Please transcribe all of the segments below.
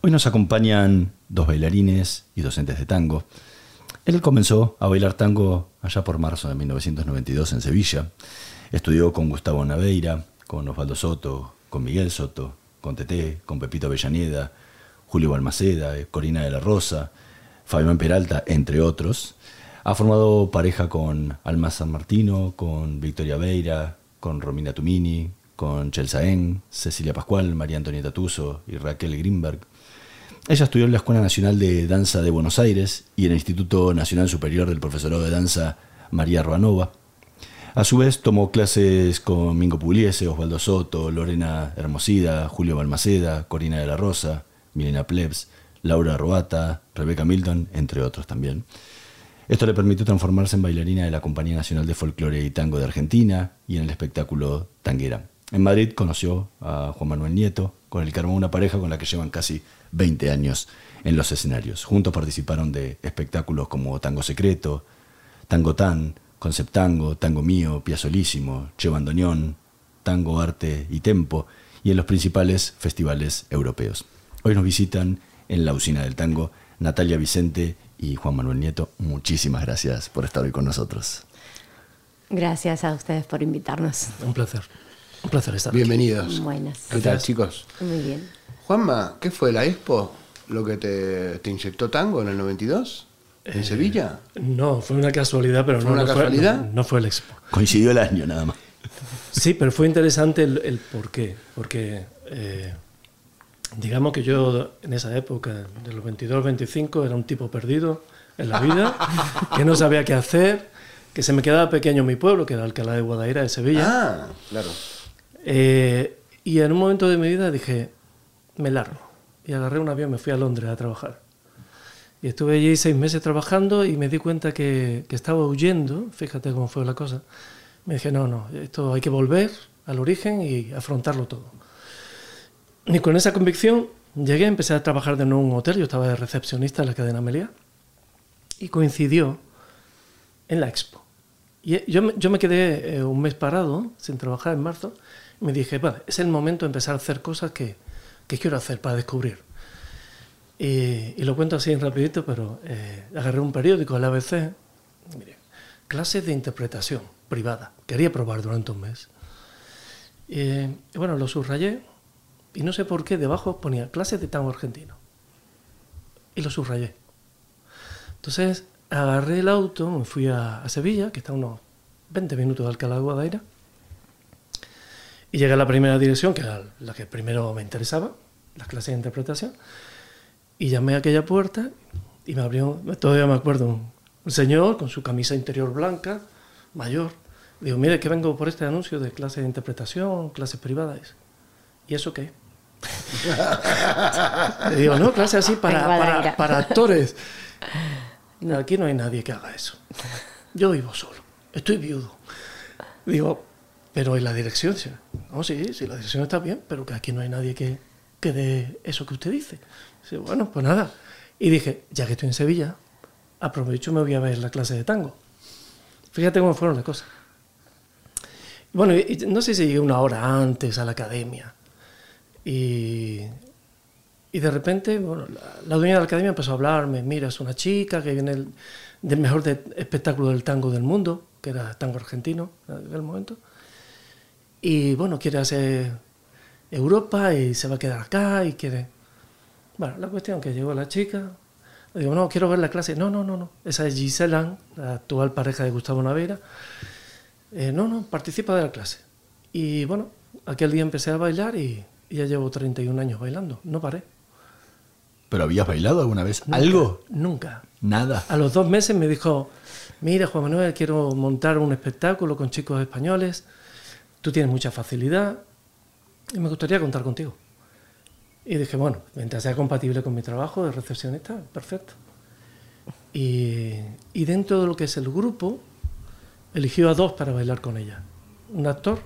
Hoy nos acompañan dos bailarines y docentes de tango. Él comenzó a bailar tango allá por marzo de 1992 en Sevilla. Estudió con Gustavo Naveira, con Osvaldo Soto, con Miguel Soto, con Teté, con Pepito Avellaneda, Julio Balmaceda, Corina de la Rosa, Fabián Peralta, entre otros. Ha formado pareja con Alma San Martino, con Victoria Veira, con Romina Tumini, con Chelsaén, Cecilia Pascual, María Antonieta Tuso y Raquel Greenberg. Ella estudió en la Escuela Nacional de Danza de Buenos Aires y en el Instituto Nacional Superior del Profesorado de Danza María Ruanova. A su vez tomó clases con Mingo Pugliese, Osvaldo Soto, Lorena Hermosida, Julio Balmaceda, Corina de la Rosa, Milena Plebs, Laura Roata, Rebeca Milton, entre otros también. Esto le permitió transformarse en bailarina de la Compañía Nacional de Folclore y Tango de Argentina y en el espectáculo Tanguera. En Madrid conoció a Juan Manuel Nieto, con el que armó una pareja con la que llevan casi 20 años en los escenarios. Juntos participaron de espectáculos como Tango Secreto, Tango Tan, Concept Tango, Tango Mío, Piazolísimo, Che Bandoneón, Tango Arte y Tempo y en los principales festivales europeos. Hoy nos visitan en la usina del tango Natalia Vicente y Juan Manuel Nieto. Muchísimas gracias por estar hoy con nosotros. Gracias a ustedes por invitarnos. Un placer. Un placer estar Bienvenidos. Buenas. ¿Qué tal, chicos? Muy bien. Juanma, ¿qué fue la Expo? ¿Lo que te, te inyectó tango en el 92? ¿En Eh, Sevilla? No, fue una casualidad, pero ¿Fue no, una no casualidad? no, no fue el expo. Coincidió el año nada más. Sí, pero fue interesante el, el por qué. Porque eh, digamos que yo en esa época, de los 22 25, era un tipo perdido en la vida, que no sabía qué hacer, que se me quedaba pequeño mi pueblo, que era Alcalá de Guadaira de Sevilla. Ah, claro. Eh, y en un momento de mi vida dije, me largo. Y agarré un avión me fui a Londres a trabajar. Y estuve allí seis meses trabajando y me di cuenta que, que estaba huyendo, fíjate cómo fue la cosa. Me dije, no, no, esto hay que volver al origen y afrontarlo todo. Y con esa convicción llegué, empecé a trabajar de nuevo en un hotel, yo estaba de recepcionista en la cadena Meliá, y coincidió en la expo. Y yo, me- yo me quedé eh, un mes parado, sin trabajar en marzo, me dije, vale, es el momento de empezar a hacer cosas que, que quiero hacer para descubrir. Y, lo cuento así rapidito, pero eh, agarré un periódico, el ABC, mire, clases de interpretación privada. Quería probar durante un mes. Y, bueno, lo subrayé y no sé por qué debajo ponía clases de tango argentino. Y lo subrayé. Entonces agarré el auto, me fui a, a Sevilla, que está a unos 20 minutos de Alcalá de Guadaira, y llegué a la primera dirección, que era la que primero me interesaba, las clases de interpretación, y llamé a aquella puerta y me abrió, todavía me acuerdo, un, un señor con su camisa interior blanca, mayor. Digo, mire, que vengo por este anuncio de clases de interpretación, clases privadas. ¿Y eso qué? Digo, no, clases así para, para, para actores. No, aquí no hay nadie que haga eso. Yo vivo solo, estoy viudo. Digo, pero en la dirección, Dice, no, sí, sí, la dirección está bien, pero que aquí no hay nadie que, que dé eso que usted dice. Bueno, pues nada. Y dije, ya que estoy en Sevilla, aprovecho y me voy a ver la clase de tango. Fíjate cómo fueron las cosas. Bueno, no sé si llegué una hora antes a la academia. Y, y de repente, bueno, la, dueña de la academia empezó a hablarme, mira, es una chica que viene del, mejor espectáculo del tango del mundo, que era tango argentino en aquel momento. Y bueno, quiere hacer Europa y se va a quedar acá y quiere... Bueno, la cuestión que llegó la chica, le digo, no, quiero ver la clase. No, no, no, no. Esa es Gisela, la actual pareja de Gustavo Naveira. Eh, no, no, participa de la clase. Y bueno, aquel día empecé a bailar y, y ya llevo 31 años bailando. No paré. ¿Pero habías bailado alguna vez? Nunca, ¿Algo? Nunca. Nada. A los dos meses me dijo, mira Juan Manuel, quiero montar un espectáculo con chicos españoles, tú tienes mucha facilidad y me gustaría contar contigo. Y dije, bueno, mientras sea compatible con mi trabajo de recepcionista, perfecto. Y, dentro de lo que es el grupo, eligió a dos para bailar con ella. Un actor,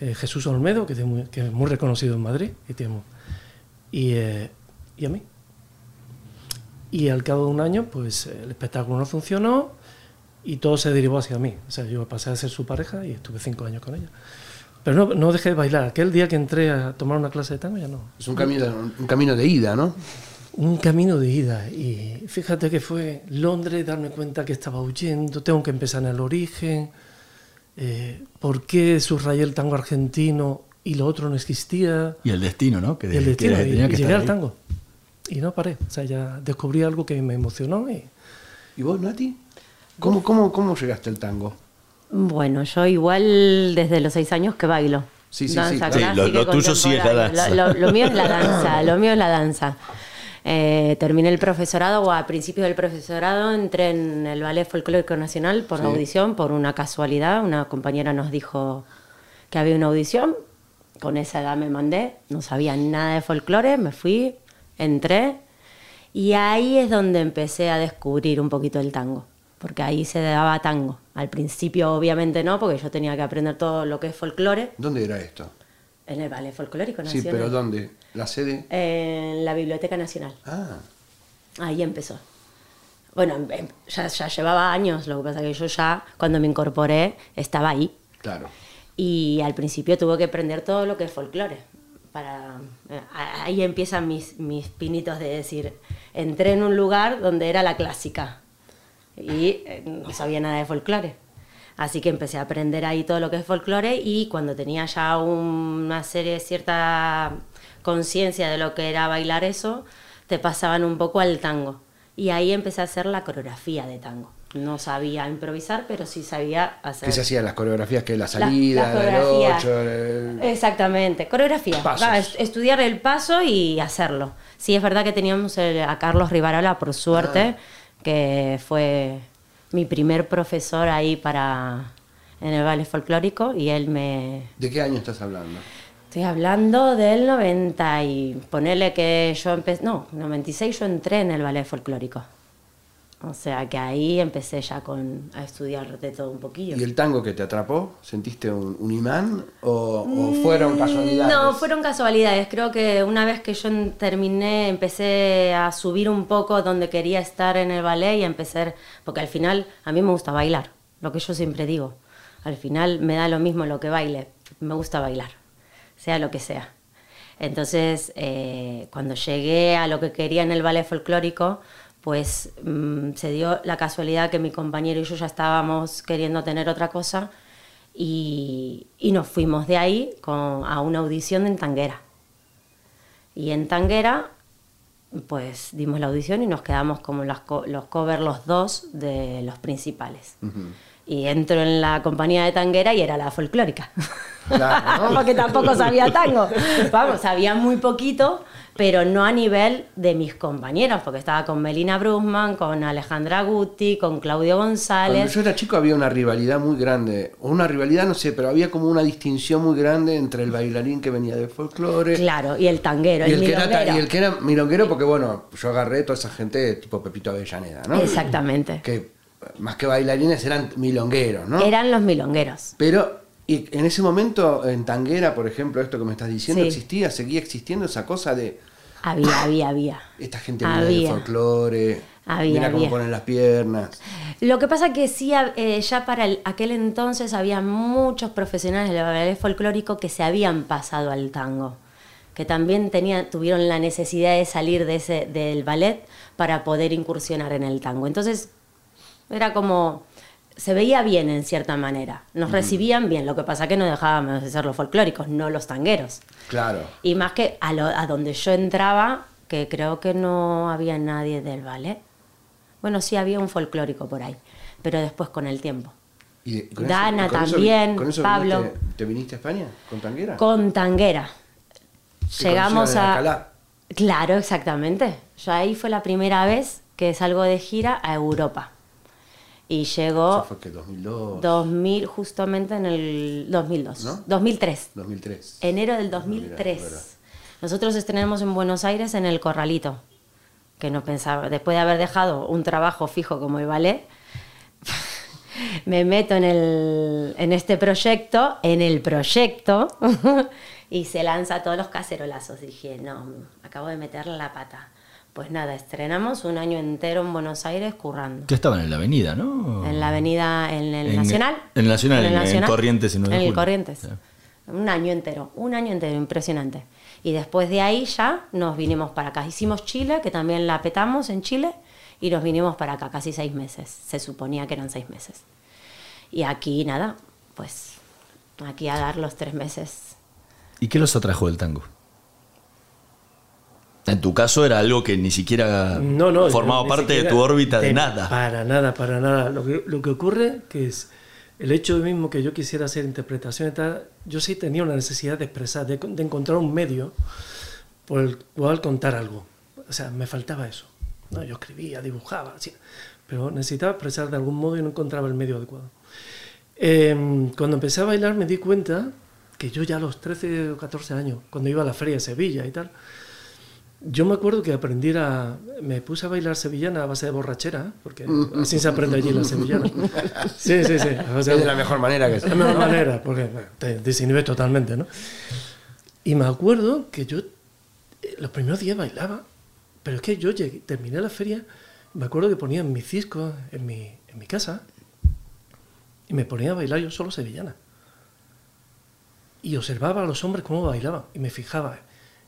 eh, Jesús Olmedo, que es, muy, reconocido en Madrid, y, tiene y, eh, y a mí. Y al cabo de un año, pues el espectáculo no funcionó y todo se derivó hacia mí. O sea, yo pasé a ser su pareja y estuve cinco años con ella. Pero no, no dejé de bailar. Aquel día que entré a tomar una clase de tango ya no. Es un camino, un camino de ida, ¿no? Un camino de ida. Y fíjate que fue Londres, darme cuenta que estaba huyendo, tengo que empezar en el origen. Eh, ¿Por qué subrayé el tango argentino y lo otro no existía? Y el destino, ¿no? Que, Y el que destino, y, tenía que y llegué al tango. Y no paré. O sea, ya descubrí algo que me emocionó y ¿Y vos, Nati? ¿Cómo, cómo, cómo llegaste al tango? Bueno, yo igual desde los seis años que bailo. Sí, sí, sí, claro. Sí, lo- tuyo sí es la danza. Lo, lo- lo mío es la danza, lo mío es la danza. Eh, terminé el profesorado, o a principios del profesorado entré en el Ballet Folclórico Nacional por Sí. audición, por una casualidad. Una compañera nos dijo que había una audición, con esa edad me mandé, no sabía nada de folclore, me fui, entré y ahí es donde empecé a descubrir un poquito el tango, porque ahí se daba tango. Al principio obviamente no, porque yo tenía que aprender todo lo que es folclore ¿Dónde era esto? en el Ballet Folclórico Sí, Nacional. pero ¿dónde? ¿La sede? En la Biblioteca Nacional. Ah, Ahí empezó. Bueno, em- em- ya, ya llevaba años, lo que pasa que yo ya, cuando me incorporé, estaba ahí. claro. Y al principio tuve que aprender todo lo que es folclore. Para, eh, a- ahí empiezan mis, mis pinitos de decir, entré en un lugar donde era la clásica y eh, no sabía nada de folclore. Así que empecé a aprender ahí todo lo que es folclore y cuando tenía ya una serie, cierta conciencia de lo que era bailar eso, te pasaban un poco al tango. Y ahí empecé a hacer la coreografía de tango. No sabía improvisar, pero sí sabía hacer... ¿Qué se hacían las coreografías? que La La- salida, la el coreografía. ocho, el- Exactamente, coreografía. Pasos. Va, est- estudiar el paso y hacerlo. Sí, es verdad que teníamos el- a Carlos Rivarola, por suerte, Ah. Que fue mi primer profesor ahí para en el ballet folclórico y él me... ¿De qué año estás hablando? Estoy hablando del 90 y ponerle que yo empecé... No, 96 yo entré en el ballet folclórico. O sea que ahí empecé ya con, a estudiar de todo un poquillo. ¿Y el tango que te atrapó? ¿Sentiste un, un imán o, o fueron casualidades? Mm, No, fueron casualidades. Creo que una vez que yo terminé, empecé a subir un poco donde quería estar en el ballet y empecé, porque al final a mí me gusta bailar, lo que yo siempre digo. Al final me da lo mismo lo que baile, me gusta bailar, sea lo que sea. Entonces, eh, cuando llegué a lo que quería en el ballet folclórico, pues mm, se dio la casualidad que mi compañero y yo ya estábamos queriendo tener otra cosa y, y nos fuimos de ahí con- a una audición en Tanguera. Y en Tanguera, pues dimos la audición y nos quedamos como las co- los covers los dos de los principales. Y entro en la compañía de Tanguera y era la folclórica. Claro, ¿no? Porque tampoco sabía tango. Vamos, sabía muy poquito, pero no a nivel de mis compañeros, porque estaba con Melina Brusman, con Alejandra Guti, con Claudio Cuando González. yo era chico había una rivalidad muy grande, o una rivalidad, no sé, pero había como una distinción muy grande entre el bailarín que venía del folclore Claro, y el tanguero, y, el, el que era, y el que era milonguero, porque bueno, yo agarré toda esa gente tipo Pepito Avellaneda, ¿no? Exactamente. Que más que bailarines eran milongueros, ¿no? Eran los milongueros. Pero y en ese momento, en Tanguera, por ejemplo, esto que me estás diciendo, Sí. existía, seguía existiendo esa cosa de Había, había, había. esta gente Había. folclore, Había, mira cómo había. ponen las piernas. Lo que pasa que sí, eh, ya para el- aquel entonces había muchos profesionales del ballet folclórico que se habían pasado al tango, que también tenían, tuvieron la necesidad de salir de ese, del ballet para poder incursionar en el tango. Entonces, era como, se veía bien en cierta manera, nos recibían bien, lo que pasa que no dejábamos de ser los folclóricos, no los tangueros. Claro. Y más que a, lo- a donde yo entraba, que creo que no había nadie del ballet. Bueno, sí había un folclórico por ahí, pero después con el tiempo. Y con Dana con también, con eso Pablo. viniste- ¿Te viniste a España con Tanguera? Con Tanguera. ¿Te Llegamos a... Alcalá? Claro, exactamente. Yo ahí fue la primera vez que salgo de gira a Europa. Y Eso llegó fue que 2002, 2000, justamente en el 2002. ¿No? 2003. 2003. Enero del Ah, mira, 2003. verdad. Nosotros estrenamos en Buenos Aires en el Corralito. que no pensaba, después de haber dejado un trabajo fijo como el ballet, me meto en, el, en este proyecto, en el proyecto, y se lanza todos los cacerolazos. Dije, no, acabo de meterle la pata. Pues nada, estrenamos un año entero en Buenos Aires currando. Que estaban en la avenida, ¿no? En la avenida, en el En- Nacional. en el Nacional, en- en Corrientes y 9 de En el. Corrientes. Sí. Un año entero, un año entero, impresionante. Y después de ahí ya nos vinimos para acá. Hicimos Chile, que también la petamos en Chile, y nos vinimos para acá casi seis meses. Se suponía que eran seis meses. Y aquí nada, pues aquí a dar los tres meses. ¿Y qué los atrajo del tango? En tu caso era algo que ni siquiera No, no. formaba ni parte de siquiera- tu órbita de de- nada. Para nada, para nada. Lo que, lo que ocurre que es el hecho mismo que yo quisiera hacer tal, yo sí tenía una necesidad de expresar, de, de encontrar un medio por el cual contar algo. O sea, me faltaba eso. No, yo escribía, dibujaba, así, pero necesitaba expresar de algún modo y no encontraba el medio adecuado. Eh, cuando empecé a bailar me di cuenta que yo ya a los 13 o 14 años, cuando iba a la feria de Sevilla y tal, yo me acuerdo que aprendí a... Me puse a bailar sevillana a base de borrachera, porque así se aprende allí la sevillana. Sí, sí, sí. Es de la mejor manera que de se la mejor manera, porque bueno, te desinhibes totalmente, ¿no? Y me acuerdo que yo eh, los primeros días bailaba, pero es que yo llegué, terminé la feria, me acuerdo que ponía mis discos en mi, en mi casa y me ponía a bailar yo solo sevillana. Y observaba a los hombres cómo bailaban y me fijaba,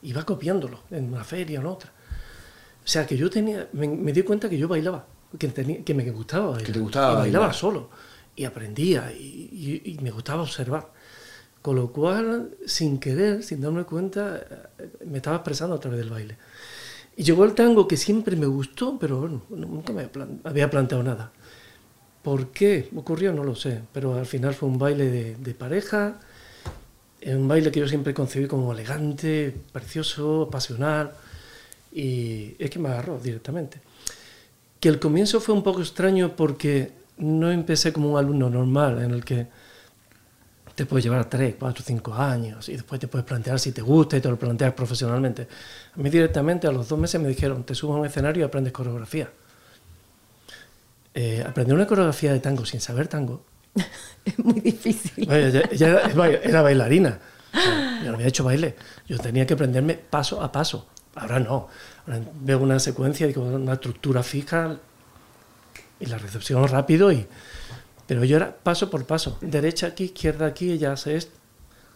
iba copiándolo en una feria o en otra. O sea, que yo tenía, me, me di cuenta que yo bailaba, que, tenía, que me gustaba bailar. te gustaba y bailaba bailar. solo y aprendía y, y- y me gustaba observar. Con lo cual, sin querer, sin darme cuenta, me estaba expresando a través del baile. Y llegó el tango que siempre me gustó, pero bueno, nunca me había planteado nada. ¿Por qué ocurrió? No lo sé, pero al final fue un baile de, de pareja, eh, un baile que yo siempre concebí como elegante, precioso, pasional, y es que me agarró directamente. Que el comienzo fue un poco extraño porque no empecé como un alumno normal en el que te puedes llevar 3, 4, 5 años y después te puedes plantear si te gusta y te lo planteas profesionalmente. A mí directamente a los dos meses me dijeron, te subes a un escenario y aprendes coreografía. Eh, aprender una coreografía de tango sin saber tango Es muy difícil. Vaya, era, era bailarina. Yo no había hecho baile. Yo tenía que aprenderme paso a paso. Ahora no. Ahora veo una secuencia una estructura fija y la recepción rápido. Y, pero yo era paso por paso. Derecha aquí, izquierda aquí, ella hace esto.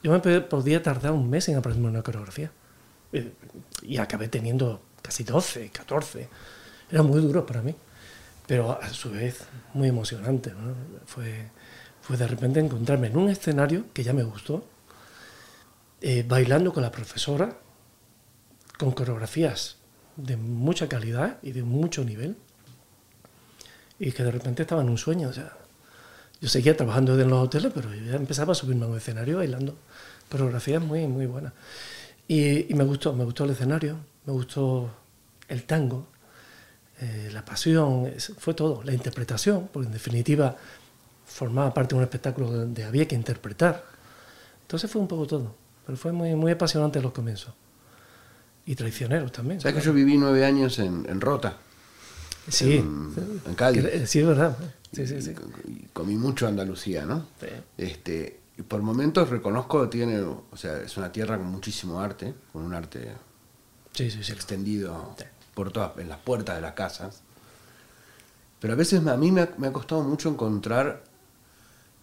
Yo me podía tardar un mes en aprenderme una coreografía. Eh, Y acabé teniendo casi 12, 14. Era muy duro para mí pero a su vez muy emocionante. ¿no? Fue, fue de repente encontrarme en un escenario que ya me gustó, eh, bailando con la profesora, con coreografías de mucha calidad y de mucho nivel, y que de repente estaba en un sueño. O sea, yo seguía trabajando en los hoteles, pero ya empezaba a subirme a un escenario bailando coreografías muy, muy buenas. Y, me gustó, me gustó el escenario, me gustó el tango, eh, la pasión, fue todo, la interpretación, porque en definitiva formaba parte de un espectáculo donde había que interpretar. Entonces fue un poco todo, pero fue muy, muy apasionante los comienzos. Y traicioneros también. ¿Sabes que yo viví nueve años en, en Rota? Sí, en- en Cádiz. Sí, es verdad. Sí, sí, sí. Y comí mucho Andalucía, ¿no? Sí. Este, y por momentos reconozco que tiene, o sea, es una tierra con muchísimo arte, con un arte Sí, sí, sí. extendido por todas, en las puertas de las casas. Pero a veces a mí me ha, me ha costado mucho encontrar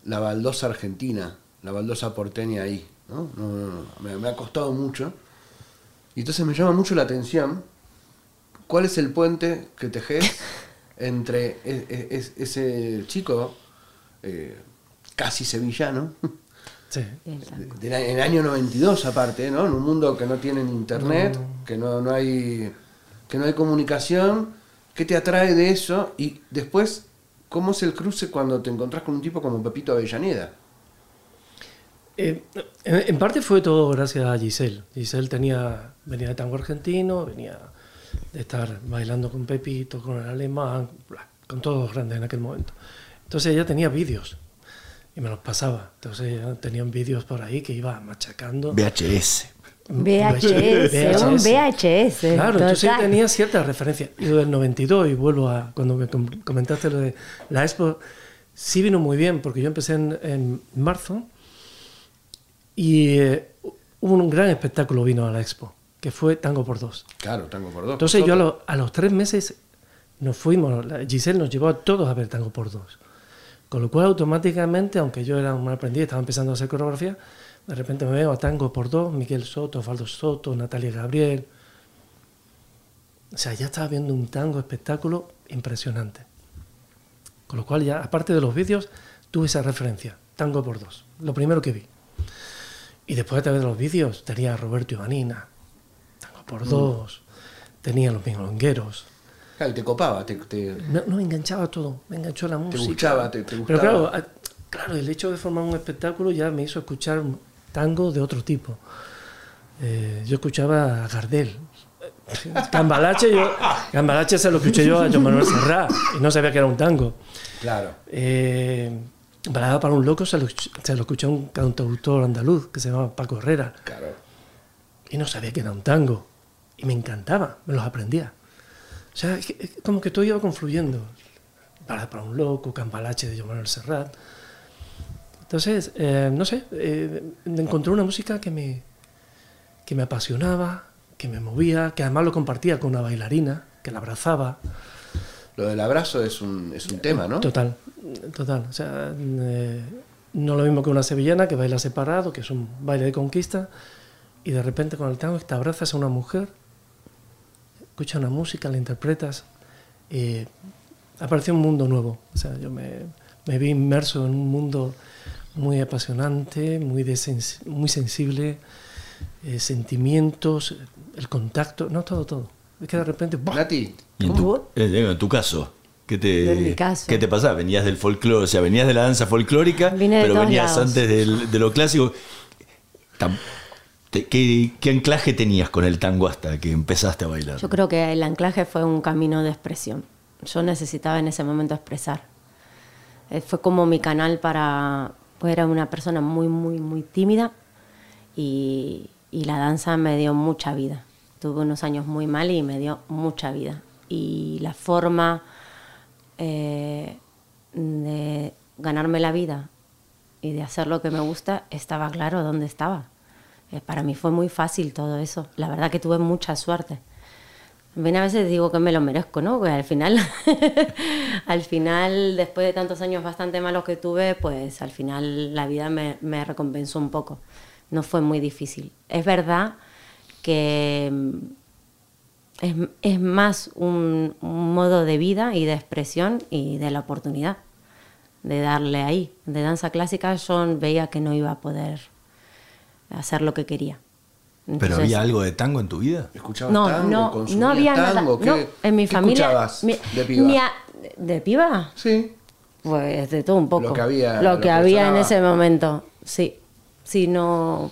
la baldosa argentina, la baldosa porteña ahí. ¿no? No, no, no, Me, me ha costado mucho. Y entonces me llama mucho la atención cuál es el puente que tejes entre e- e- es- ese chico eh, casi sevillano, Sí. de- en el año 92 aparte, ¿no? En un mundo que no tiene ni internet, que no, no hay que no hay comunicación, ¿qué te atrae de eso? Y después, ¿cómo es el cruce cuando te encontrás con un tipo como Pepito Avellaneda? Eh, en, en parte fue todo gracias a Giselle. Giselle tenía, venía de tango argentino, venía de estar bailando con Pepito, con el alemán, con todos los grandes en aquel momento. Entonces ella tenía vídeos. y me los pasaba. Entonces yo tenía vídeos por ahí que iba machacando. VHS. VHS, un VHS. Claro, entonces total. tenía ciertas referencias. Y lo del 92, y vuelvo a cuando me com- comentaste lo de la expo, sí vino muy bien, porque yo empecé en, en marzo y eh, hubo un gran espectáculo vino a la expo, que fue Tango por Dos. Claro, tango por dos. Entonces yo a, Nosotros- lo- a los tres meses nos fuimos, Giselle nos llevó a todos a ver Tango por Dos. Con lo cual automáticamente, aunque yo era un aprendiz, estaba empezando a hacer coreografía, de repente me veo a Tango por Dos, Miguel Soto, Osvaldo Soto, Natalia Gabriel. O sea, ya estaba viendo un tango espectáculo impresionante. Con lo cual ya, aparte de los vídeos, tuve esa referencia, Tango por Dos, lo primero que vi. Y después a través de los vídeos tenía a Roberto Ivanina, Tango por Dos, tenía los Minglongueros. Claro, y te copaba, te, te- No, no, me enganchaba todo, me enganchó la música. gustaba, te- te Pero gustaba. claro, a- claro, el hecho de formar un espectáculo ya me hizo escuchar tango de otro tipo. Eh, yo escuchaba a Gardel. Cambalache, yo, Cambalache se lo escuché yo a Joan Manuel Serrat y no sabía que era un tango. Claro. Eh, Balada para un loco se lo, se lo escuché a un cantautor andaluz que se llamaba Paco Herrera Claro. y no sabía que era un tango. Y me encantaba, me los aprendía. O sea, es que- es como que todo iba confluyendo. Para, para un loco, Cambalache de Joan Manuel Serrat. Entonces, eh, no sé, eh, encontré una música que me, que me apasionaba, que me movía, que además lo compartía con una bailarina, que la abrazaba. Lo del abrazo es un, es un tema, ¿no? Total, total. O sea, eh, no lo mismo que una sevillana que baila separado, que es un baile de conquista, y de repente con el tango te abrazas a una mujer, escuchas una música, la interpretas, y apareció un mundo nuevo. O sea, yo me, me vi inmerso en un mundo muy apasionante, muy, de sens- muy sensible, eh, sentimientos, el contacto, no todo, todo. Es que de repente... ¡buah! Nati, en, tu, eh, en tu caso, ¿qué te. ¿qué te pasaba? Venías del folclore, o sea, venías de la danza folclórica, Vine pero venías lados. antes del- de lo clásico. ¿Qué, qué anclaje tenías con el tango hasta que empezaste a bailar? Yo creo que el anclaje fue un camino de expresión. Yo necesitaba en ese momento expresar. Eh, Fue como mi canal para... Pues era una persona muy, muy, muy tímida y, y la danza me dio mucha vida. Tuve unos años muy mal y me dio mucha vida. Y la forma eh, de ganarme la vida y de hacer lo que me gusta estaba claro dónde estaba. Eh, para mí fue muy fácil todo eso. La verdad que tuve mucha suerte. Bien, a veces digo que me lo merezco, ¿no? Al final, al final, después de tantos años bastante malos que tuve, pues al final la vida me, recompensó un poco. No fue muy difícil. Es verdad que mm, es, es más un, un modo de vida y de expresión y de la oportunidad de darle ahí. De danza clásica yo veía que no iba a poder hacer lo que quería. ¿Pero había algo de tango en tu vida? ¿escuchabas no, tango? no, ¿Consumías no había tango? nada. ¿Qué, no, en mi qué familia. escuchabas mi- de piba? a- ¿De piba? Sí. Pues de todo un poco. Lo que había- Lo lo que que había en ese momento. Sí. Sí, no.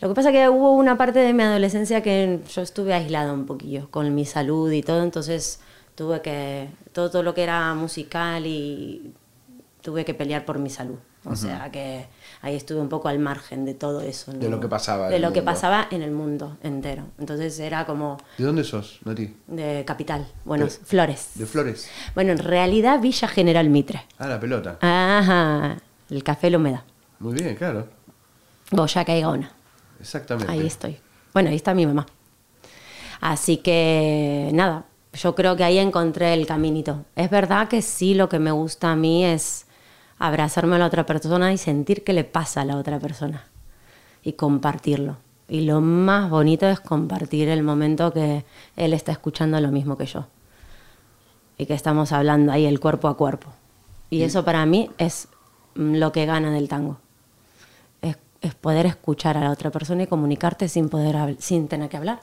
Lo que pasa es que hubo una parte de mi adolescencia que yo estuve aislada un poquillo con mi salud y todo, entonces tuve que. Todo, todo lo que era musical y. tuve que pelear por mi salud. O sea que ahí estuve un poco al margen de todo eso. De ¿no? lo que pasaba De lo que mundo. pasaba en el mundo entero. Entonces era como ¿De dónde sos, Nati? de capital. Bueno, De- Flores. De Flores. Bueno, en realidad Villa General Mitre. Ah, la pelota. Ajá, el café La Humedad. Muy bien, claro. Boyaca y Gaona. Exactamente. Ahí estoy. Bueno, ahí está mi mamá. Así que nada, yo creo que ahí encontré el caminito. Es verdad que sí, lo que me gusta a mí es abrazarme a la otra persona y sentir qué le pasa a la otra persona y compartirlo. Y lo más bonito es compartir el momento que él está escuchando lo mismo que yo. Y que estamos hablando ahí el cuerpo a cuerpo. Y eso para mí es mm, lo que gana del tango es, es poder escuchar a la otra persona y comunicarte sin poder sin tener que hablar.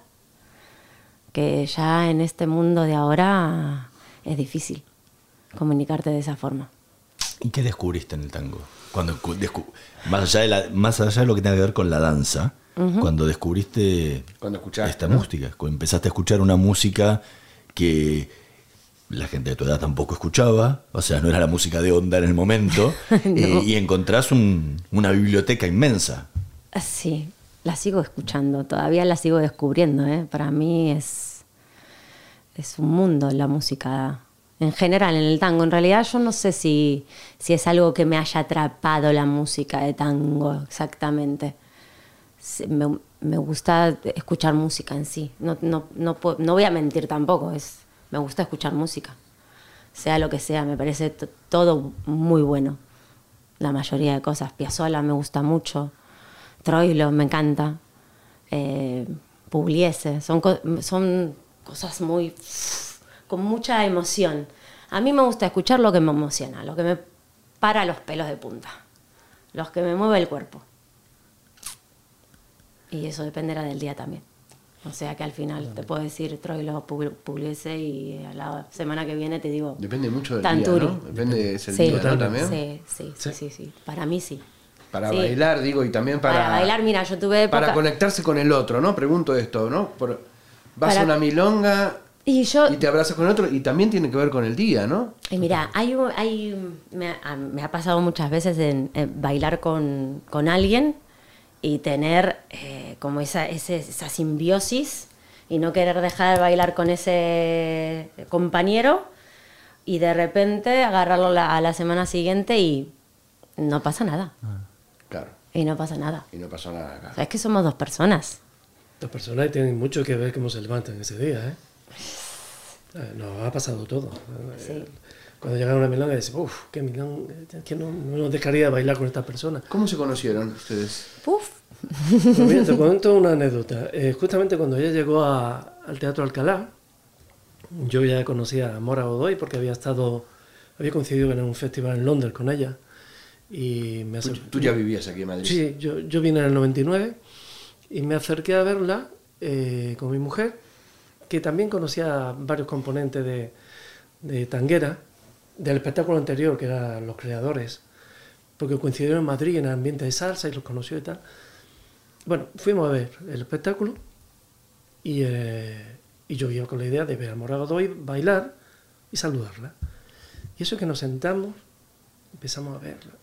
Que ya en este mundo de ahora es difícil comunicarte de esa forma. ¿Y qué descubriste en el tango? Cuando más, allá de la- más allá de lo que tiene que ver con la danza, cuando descubriste Cuando escuchaste, esta ¿no? música, cuando empezaste a escuchar una música que la gente de tu edad tampoco escuchaba, o sea, no era la música de onda en el momento, eh, y encontrás un- una biblioteca inmensa. Sí, la sigo escuchando, todavía la sigo descubriendo. ¿eh? Para mí es, es un mundo la música en general, en el tango. En realidad yo no sé si, si es algo que me haya atrapado la música de tango exactamente. Me, me gusta escuchar música en sí. No, no, no, no voy a mentir tampoco, es, me gusta escuchar música. Sea lo que sea, me parece todo muy bueno. La mayoría de cosas. Piazzolla me gusta mucho. Troilo me encanta. Eh, Pugliese. Son, co- son cosas muy. Con mucha emoción. A mí me gusta escuchar lo que me emociona, lo que me para los pelos de punta, los que me mueve el cuerpo. Y eso dependerá del día también. O sea que al final te puedo decir Troilo, Pug- Pugliese y a la semana que viene te digo. Depende mucho del Tanturi. día, ¿no? Depende de ese Sí, día, ¿no? También. Sí, sí, sí, sí, sí. Para mí sí. Para Sí. bailar, digo, y también para... Para, bailar, mira, yo tuve época... Para conectarse con el otro, ¿no? Pregunto esto, ¿no? Por- vas Para- a una milonga Y yo... y te abrazas con otro y también tiene que ver con el día, ¿no? Y mira, hay, hay me, ha, me ha pasado muchas veces en, en bailar con, con alguien y tener eh, como esa, ese- esa simbiosis y no querer dejar de bailar con ese compañero y de repente agarrarlo la- a la semana siguiente y no pasa nada. Claro. Y no pasa nada. Y no pasó nada acá. O sea, es que somos dos personas. Las personas tienen mucho que ver cómo se levantan ese día, ¿eh? Eh, Nos ha pasado todo. Sí. Cuando llega una milonga dices, uff, qué milón, que no, no nos dejaría bailar con esta persona. ¿Cómo se conocieron ustedes? Puf. Pues mira, te cuento una anécdota. Eh, justamente cuando ella llegó a- al Teatro Alcalá, yo ya conocía a Mora Godoy porque había estado, había coincidido en un festival en Londres con ella. Y me Tú, acer- tú ya vivías aquí en Madrid. Sí, yo, yo vine en el 99 y me acerqué a verla eh, con mi mujer, que también conocía varios componentes de, de Tanguera, del espectáculo anterior, que eran los creadores, porque coincidieron en Madrid en el ambiente de salsa y los conoció y tal. Bueno, fuimos a ver el espectáculo y, eh, y yo iba con la idea de ver a Mora Godoy bailar y saludarla. Y eso que nos sentamos, empezamos a verla.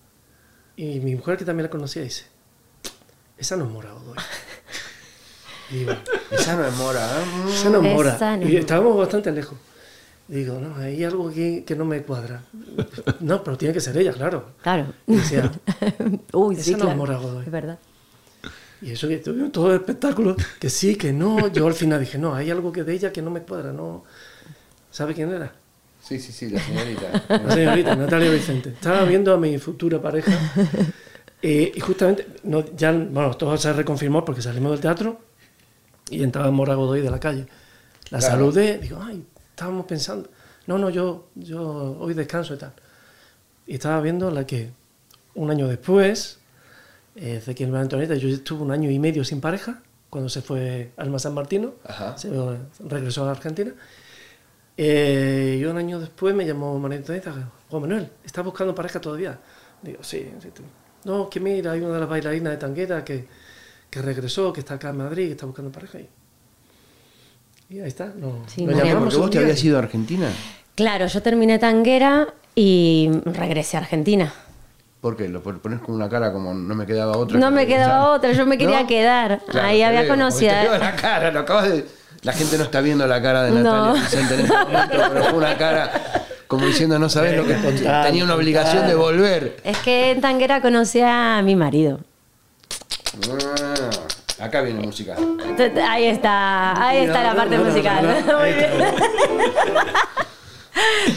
Y mi mujer, que también la conocía, dice, esa no es Mora Godoy. Digo, Esa no es Mora. ¿eh? esa no es Mora. Esa no Y es estábamos bastante lejos. Digo, no, hay algo aquí que no me cuadra. No, pero tiene que ser ella, claro. Claro. Y decía, Uy, Esa sí, no es claro. Mora Godoy. Es verdad. Y eso que tuvimos todo el espectáculo, que sí, que no. Yo al final dije, no, hay algo que de ella que no me cuadra, no. ¿Sabe quién era? Sí, sí, sí, la señorita. La señorita Natalia Vicente. Estaba viendo a mi futura pareja eh, y justamente, no, ya, bueno, todo se reconfirmó porque salimos del teatro y entraba Mora Godoy de la calle. La Claro. saludé, digo, ay, estábamos pensando. No, no, yo, yo hoy descanso y tal. Y estaba viendo la que un año después, eh, Ezequiel María Antonieta, yo estuve un año y medio sin pareja cuando se fue Alma San Martino, se regresó a Argentina. Eh, y un año después me llamó María Antonieta, Juan Manuel, ¿estás buscando pareja todavía? Digo, sí, sí. tú". No, que mira, hay una de las bailarinas de Tanguera que, que regresó, que está acá en Madrid, que está buscando pareja. Y, y ahí está. No, Sí, nos Porque vos un te día. habías ido a Argentina. Claro, yo terminé tanguera y regresé a Argentina. ¿Por qué? Lo pon- pones con una cara como no me quedaba otra. No que me quedaba otra, yo me quería ¿No? quedar. Claro, Ahí había conocido. Te veo la cara, lo acabas de. La gente no está viendo la cara de No. Natalia Vicente en este momento, pero fue una cara como diciendo, no sabes lo que tenía una obligación de volver. Es que en tanguera conocí a mi marido. Ah, acá viene música. Ahí está, ahí está la parte musical. Muy bien.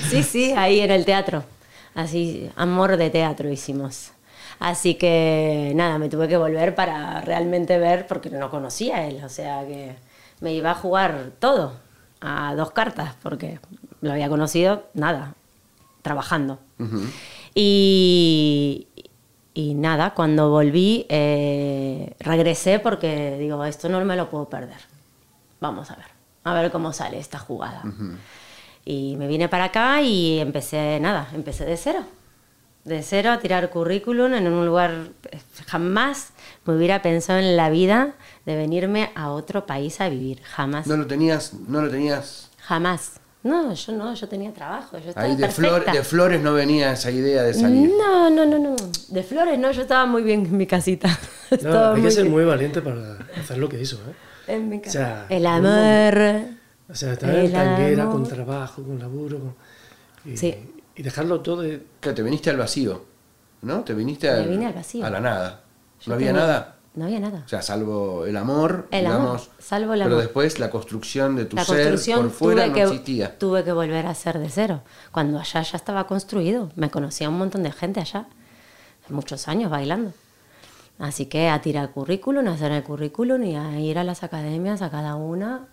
Sí, sí, ahí en el teatro. Así, amor de teatro hicimos. Así que nada, me tuve que volver para realmente ver, porque no conocía a él. O sea que me iba a jugar todo a dos cartas, porque lo había conocido, nada, trabajando. Y, y nada, cuando volví, eh, regresé porque digo, esto no me lo puedo perder. Vamos a ver, a ver cómo sale esta jugada. Y me vine para acá y empecé, nada, empecé de cero. De cero a tirar currículum en un lugar, eh, jamás me hubiera pensado en la vida de venirme a otro país a vivir, jamás. No lo tenías, no lo tenías. Jamás. No, yo no, yo tenía trabajo, yo estaba Ahí de, flor- de flores no venía esa idea de salir. No, no, no, no. De flores no, yo estaba muy bien en mi casita. No, hay que ser bien muy valiente para hacer lo que hizo, ¿eh? en mi O casa. sea, El amor. O sea, estar en tanguera, amor. con trabajo, con laburo, con- y, Sí. y dejarlo todo. de- Claro, te viniste al vacío, ¿no? Te viniste Me al, vine al vacío. a la nada. Yo no había tenía- nada. No había nada. O sea, salvo el amor, El digamos. amor, salvo el Pero después la construcción de tu La ser construcción por fuera tuve, no que, existía. tuve que volver a hacer de cero. Cuando allá ya estaba construido. Me conocía un montón de gente allá. Muchos años bailando. Así que a tirar currículum, a hacer el currículum y a ir a las academias, a cada una,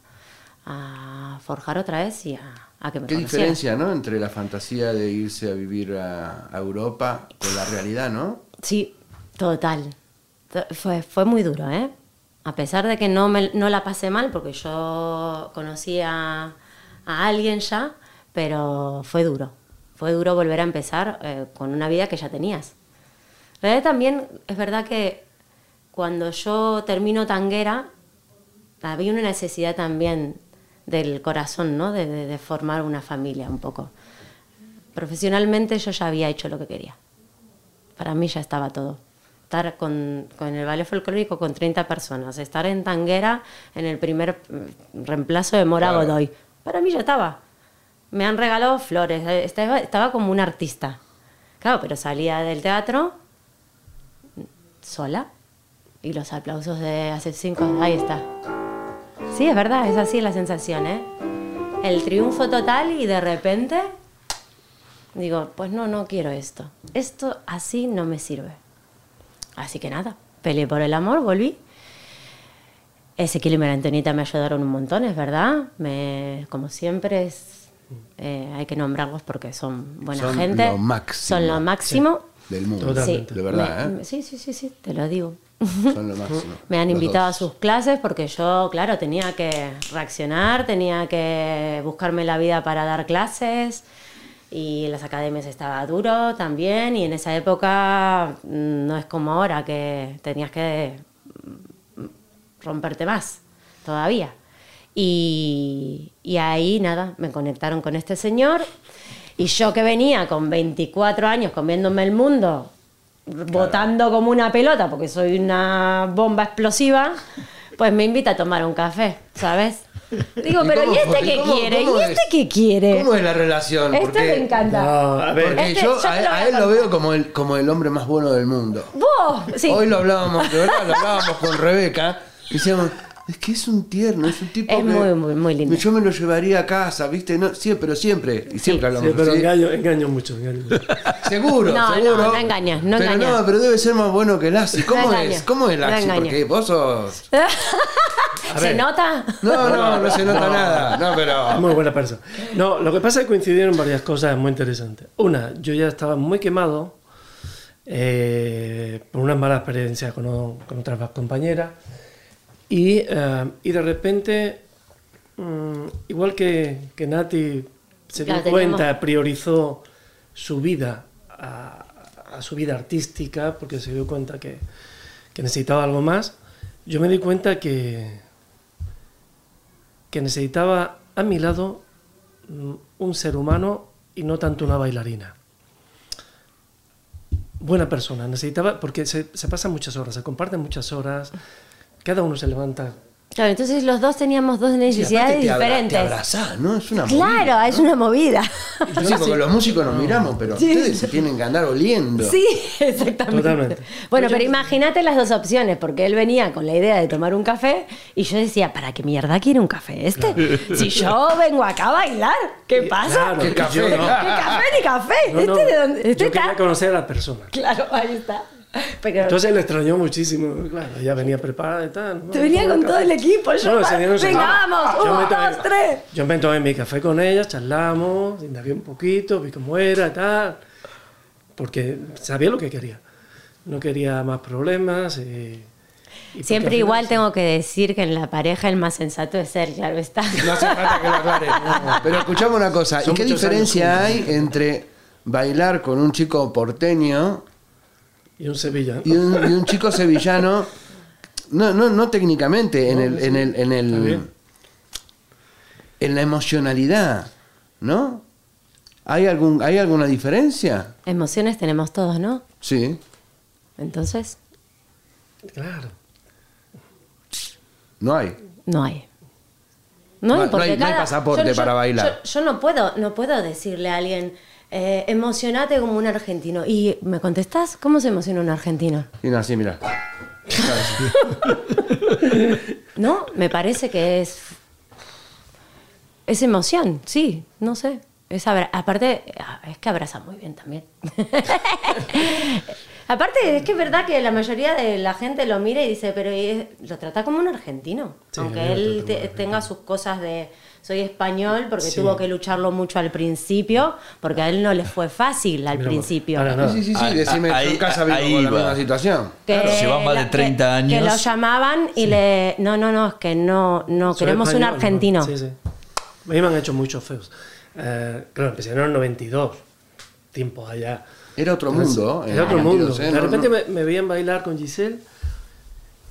a forjar otra vez y a, a que me Qué diferencia, ¿no? Entre la fantasía de irse a vivir a, a Europa con la realidad, ¿no? Sí, total. Fue, fue muy duro, ¿eh? A pesar de que no, me, no la pasé mal, porque yo conocía a alguien ya, pero fue duro. Fue duro volver a empezar eh, con una vida que ya tenías. En realidad también es verdad que cuando yo termino tanguera, había una necesidad también del corazón, ¿no? De- de formar una familia un poco. Profesionalmente yo ya había hecho lo que quería. Para mí ya estaba todo. Estar con, con el ballet folclórico con 30 personas, estar en Tanguera en el primer mm, reemplazo de Mora Claro. Godoy. Para mí ya estaba. Me han regalado flores, eh, estaba, estaba como un artista. Claro, pero salía del teatro sola y los aplausos de hace cinco. Ahí está. Sí, es verdad, es así la sensación, ¿eh? El triunfo total y de repente digo, pues no, no quiero esto. Esto así no me sirve. Así que nada, peleé por el amor, volví. Ezequiel y María me ayudaron un montón, es verdad. Me, como siempre, es, eh, hay que nombrarlos porque son buena Son gente. lo máximo. Son lo máximo. Del mundo. Totalmente. De verdad, me- ¿eh? Sí, sí, sí, sí, te lo digo. Son lo máximo. Me han invitado a sus clases porque yo, claro, tenía que reaccionar, tenía que buscarme la vida para dar clases y en las academias estaba duro también y en esa época mm, no es como ahora que tenías que mm, romperte más todavía. Y, y ahí nada, me conectaron con este señor y yo que venía con 24 años comiéndome el mundo, botando como una pelota porque soy una bomba explosiva, pues me invita a tomar un café, ¿sabes? Digo, ¿Y pero ¿y este qué ¿Cómo- quiere? ¿Y es? este qué quiere? ¿Cómo es la relación? Este Porque- me encanta. No, a ver, Porque Este, yo yo a, él lo veo como el, como el hombre más bueno del mundo. Vos, sí. Hoy lo hablábamos, de verdad, lo hablábamos con Rebeca. Y decíamos, es que es un tierno, es un tipo Es que muy, muy, muy lindo. Yo me lo llevaría a casa, ¿viste? No, siempre, pero siempre. Y siempre hablamos sí, pero así. engaño, engaño mucho, engaño mucho. Seguro, No, seguro. no, no engañas, no pero engañas. no, pero debe ser más bueno que el Axi. ¿Cómo No es? ¿Cómo es el no Axi? engañas. Porque vos sos... ¿Se nota? No, no, no se nota nada. No, pero... muy buena persona. No, lo que pasa es que coincidieron varias cosas muy interesantes. Una, yo ya estaba muy quemado eh, por unas malas experiencias con, con otras compañeras y, eh, y de repente, mm, igual que, que Nati se dio Claro, teníamos- cuenta, priorizó su vida a, a su vida artística porque se dio cuenta que, que necesitaba algo más, yo me di cuenta que, que necesitaba a mi lado mm, un ser humano y no tanto una bailarina. Buena persona, necesitaba, porque se, se pasan muchas horas, se comparten muchas horas, cada uno se levanta. Claro, entonces los dos teníamos dos Sí, necesidades te abra- diferentes. Te abrazás, ¿no? Es una Claro, es una movida. Sí, porque los músicos nos miramos, pero ustedes se tienen que andar oliendo. Sí, exactamente. Totalmente. Bueno, Pero pero yo- imagínate las dos opciones, porque él venía con la idea de tomar un café y yo decía, ¿para qué mierda quiere un café este? Si yo vengo acá a bailar, ¿qué pasa? Claro, ¿Qué café? yo no. ¿Qué café ni café? No, no, ¿Este de dónde? ¿Este yo está? quería conocer a la persona. Claro, ahí está. Pero Entonces él extrañó muchísimo, claro, ella venía preparada y tal. te venía con todo el equipo. Yo, Bueno, no se- venga, vamos, Yo uno, me tomé- dos, tres. Yo me tomé mi café con ella, charlamos, indagué un poquito, vi cómo era y tal, porque sabía lo que quería. No quería más problemas. Y, y Siempre igual tengo que decir que en la pareja el más sensato es él, claro está. No hace falta que lo aclare. Pero escuchame una cosa. ¿Y qué diferencia hay entre bailar con un chico porteño Y un Sevilla. y un, y un chico sevillano? No, no, no técnicamente, en No, el, sí. en el, en el, en la emocionalidad. ¿No? ¿Hay, algún, ¿Hay alguna diferencia? Emociones tenemos todos, ¿no? Sí. Entonces, Claro. No hay. no hay. No hay- no porque hay- no hay pasaporte para bailar. Yo, yo no puedo, no puedo decirle a alguien, eh, emocionate como un argentino. ¿Y me contestás? ¿Cómo se emociona un argentino? Y no, así, mira. ¿No? Me parece que es. Es emoción, sí, no sé. Es abra- aparte, es que abraza muy bien también. aparte, es que es verdad que la mayoría de la gente lo mira y dice, pero es- lo trata como un argentino. Sí, aunque él te- tenga sus cosas de soy español, porque Sí. tuvo que lucharlo mucho al principio, porque a él no le fue fácil al principio. para nada. Sí, sí, sí, Ah, decime, ah, yo en casa vivo ahí con la va. misma situación. que Llevan más de la- 30 que- años. Que lo llamaban y le. No, no, no, es que no, no Soy queremos un español, ¿no? argentino. Sí, sí. A mí me han hecho muchos feos. Eh, claro, empecé en el 92, tiempo allá. Era otro mundo. en Era otro mundo. 92, ¿eh? De No, repente no. Me, me veían bailar con Giselle,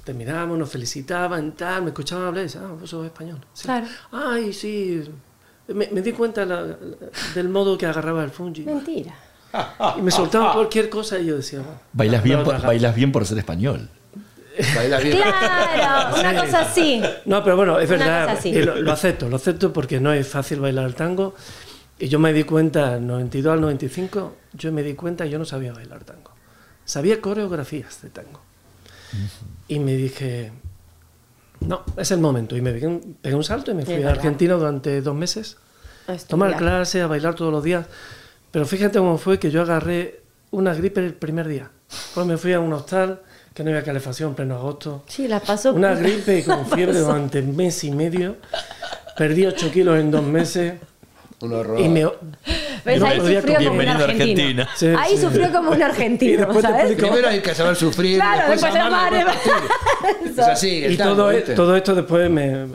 terminábamos, nos felicitaban, tal, me escuchaban hablar y decían, ah, vos sos español. Sí. Claro. Ay, sí. Me, me di cuenta la- la- del modo que agarraba el fungi. Mentira. Y me soltaban cualquier cosa y yo decía, "Bueno, Bailas bien, por, no, no". bailas bien por ser español. Bailas bien. Claro, una cosa así. No, pero bueno, es Una verdad, cosa así. y lo, lo acepto, lo acepto porque no es fácil bailar el tango. Y yo me di cuenta, en 92 al 95, yo me di cuenta que yo no sabía bailar tango. Sabía coreografías de tango. Y me dije, no, es el momento. Y me pegué un, pegué un salto y me fui a. Argentina durante dos meses. A Tomar estudiar. clase, a bailar todos los días. Pero fíjate cómo fue que yo agarré una gripe el primer día. Pues me fui a un hostal que no había calefacción en pleno agosto. Sí, la pasó. Una gripe y con fiebre durante un mes y medio. Perdí 8 kilos en dos meses. Un horror. Y me. ¿Ves? Ahí podía sufrió como un Bienvenido a argentino. Argentina. Sí, Ahí sí. sufrió como un Y argentino, después te ¿sabes? explico- Primero hay que saber sufrir, Claro, después, después amar, amar, después partir. Es así, el Y tango, todo, e- ¿viste? todo esto después me.